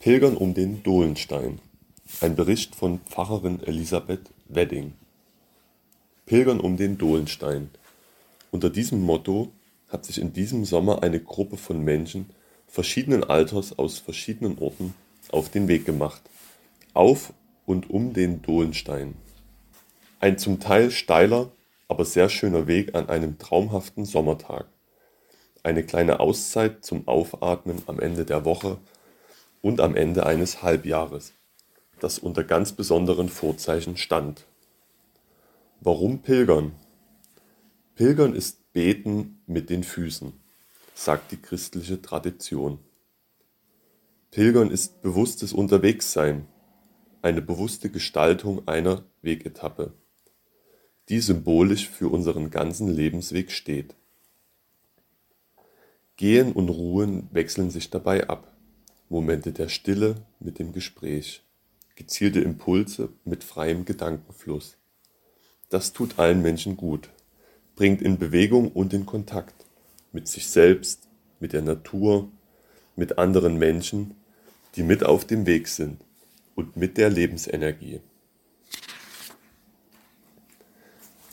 Pilgern um den Dohlenstein. Ein Bericht von Pfarrerin Elisabeth Wedding. Pilgern um den Dohlenstein. Unter diesem Motto hat sich in diesem Sommer eine Gruppe von Menschen verschiedenen Alters aus verschiedenen Orten auf den Weg gemacht. Auf und um den Dohlenstein. Ein zum Teil steiler, aber sehr schöner Weg an einem traumhaften Sommertag. Eine kleine Auszeit zum Aufatmen am Ende der Woche und am Ende eines Halbjahres, das unter ganz besonderen Vorzeichen stand. Warum Pilgern? Pilgern ist Beten mit den Füßen, sagt die christliche Tradition. Pilgern ist bewusstes Unterwegssein, eine bewusste Gestaltung einer Wegetappe, die symbolisch für unseren ganzen Lebensweg steht. Gehen und Ruhen wechseln sich dabei ab. Momente der Stille mit dem Gespräch, gezielte Impulse mit freiem Gedankenfluss. Das tut allen Menschen gut, bringt in Bewegung und in Kontakt mit sich selbst, mit der Natur, mit anderen Menschen, die mit auf dem Weg sind und mit der Lebensenergie.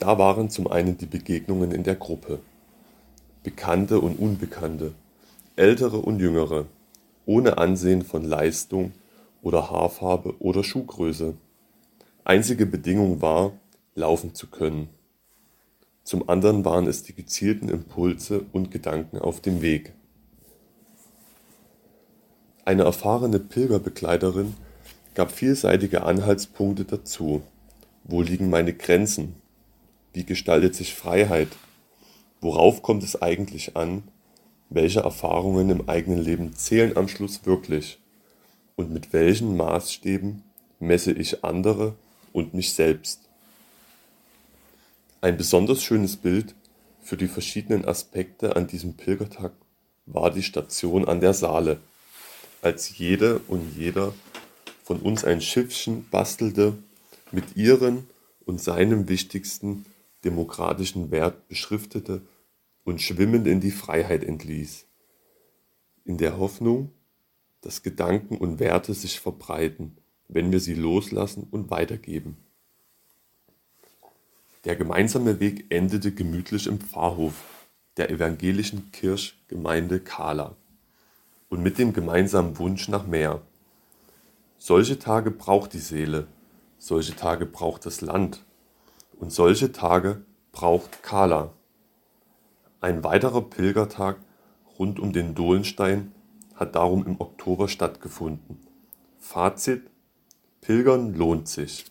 Da waren zum einen die Begegnungen in der Gruppe, Bekannte und Unbekannte, Ältere und Jüngere, ohne Ansehen von Leistung oder Haarfarbe oder Schuhgröße. Einzige Bedingung war, laufen zu können. Zum anderen waren es die gezielten Impulse und Gedanken auf dem Weg. Eine erfahrene Pilgerbegleiterin gab vielseitige Anhaltspunkte dazu. Wo liegen meine Grenzen? Wie gestaltet sich Freiheit? Worauf kommt es eigentlich an, welche Erfahrungen im eigenen Leben zählen am Schluss wirklich? Und mit welchen Maßstäben messe ich andere und mich selbst? Ein besonders schönes Bild für die verschiedenen Aspekte an diesem Pilgertag war die Station an der Saale, als jede und jeder von uns ein Schiffchen bastelte, mit ihren und seinem wichtigsten demokratischen Wert beschriftete und schwimmend in die Freiheit entließ, in der Hoffnung, dass Gedanken und Werte sich verbreiten, wenn wir sie loslassen und weitergeben. Der gemeinsame Weg endete gemütlich im Pfarrhof der evangelischen Kirchgemeinde Kala und mit dem gemeinsamen Wunsch nach mehr. Solche Tage braucht die Seele, solche Tage braucht das Land und solche Tage braucht Kala. Ein weiterer Pilgertag rund um den Dohlenstein hat darum im Oktober stattgefunden. Fazit: Pilgern lohnt sich.